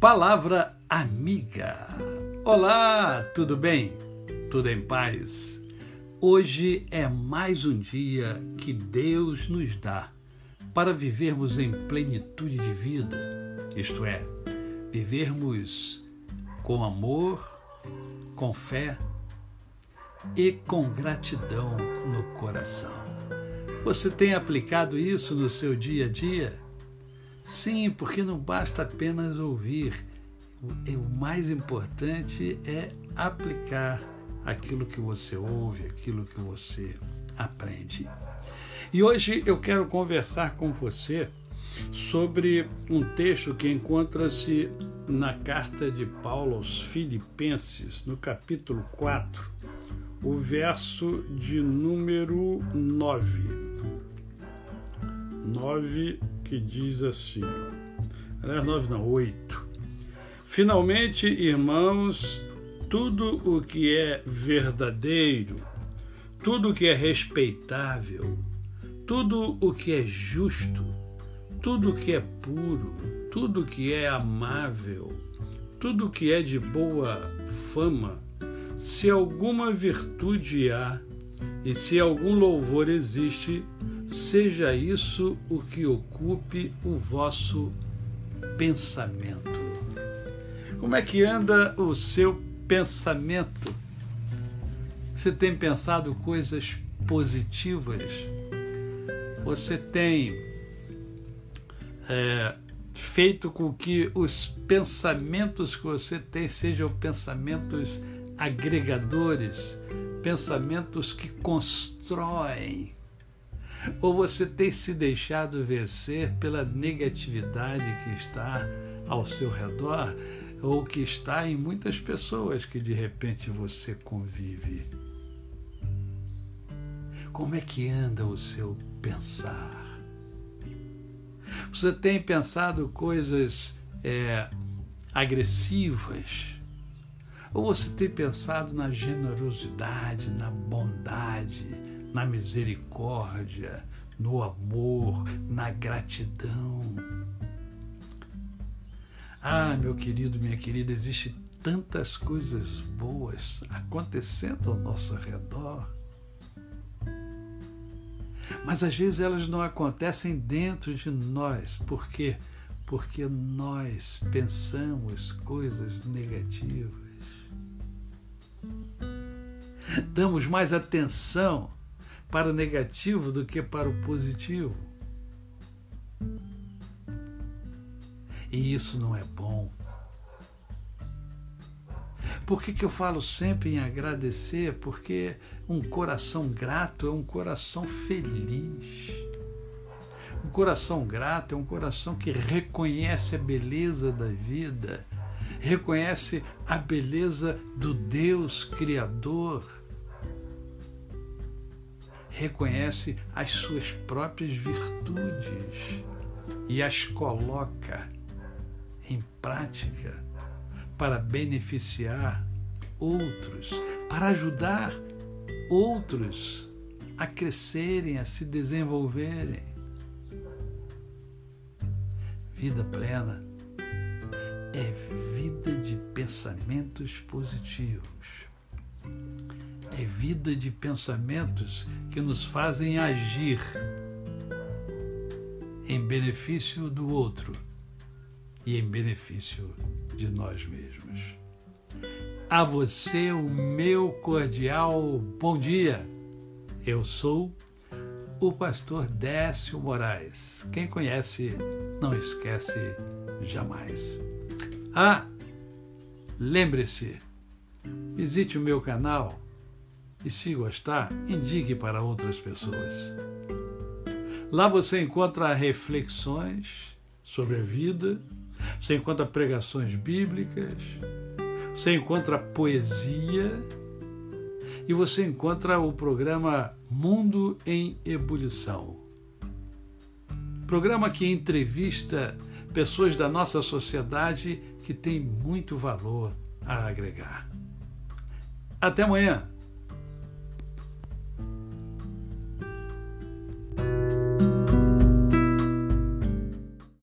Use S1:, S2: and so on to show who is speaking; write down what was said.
S1: Palavra amiga. Olá, tudo bem? Tudo em paz? Hoje é mais um dia que Deus nos dá para vivermos em plenitude de vida, isto é, vivermos com amor, com fé e com gratidão no coração. Você tem aplicado isso no seu dia a dia? Sim, porque não basta apenas ouvir. O mais importante é aplicar aquilo que você ouve, aquilo que você aprende. E hoje eu quero conversar com você sobre um texto que encontra-se na carta de Paulo aos Filipenses, no capítulo 4, o verso de número 9. 9 que diz assim, aliás, 9 não, 8. Finalmente, irmãos, tudo o que é verdadeiro, tudo o que é respeitável, tudo o que é justo, tudo o que é puro, tudo o que é amável, tudo o que é de boa fama, se alguma virtude há e se algum louvor existe, seja isso o que ocupe o vosso pensamento. Como é que anda o seu pensamento? Você tem pensado coisas positivas? Você tem é, feito com que os pensamentos que você tem sejam pensamentos agregadores, pensamentos que constroem? Ou você tem se deixado vencer pela negatividade que está ao seu redor ou que está em muitas pessoas que de repente você convive? Como é que anda o seu pensar? Você tem pensado coisas é, agressivas? Ou você tem pensado na generosidade, na bondade, na misericórdia, no amor, na gratidão. Ah, meu querido, minha querida, existe tantas coisas boas acontecendo ao nosso redor. Mas às vezes elas não acontecem dentro de nós. Por quê? Porque nós pensamos coisas negativas. Damos mais atenção para o negativo do que para o positivo. E isso não é bom. Por que, que eu falo sempre em agradecer? Porque um coração grato é um coração feliz. Um coração grato é um coração que reconhece a beleza da vida, reconhece a beleza do Deus Criador reconhece as suas próprias virtudes e as coloca em prática para beneficiar outros, para ajudar outros a crescerem, a se desenvolverem. Vida plena é vida de pensamentos positivos é vida de pensamentos que nos fazem agir em benefício do outro e em benefício de nós mesmos. A você o meu cordial bom dia. Eu sou o pastor Décio Moraes. Quem conhece, não esquece jamais. Ah, lembre-se, visite o meu canal e, se gostar, indique para outras pessoas. Lá você encontra reflexões sobre a vida, você encontra pregações bíblicas, você encontra poesia e você encontra o programa Mundo em Ebulição. Programa que entrevista pessoas da nossa sociedade que têm muito valor a agregar. Até amanhã!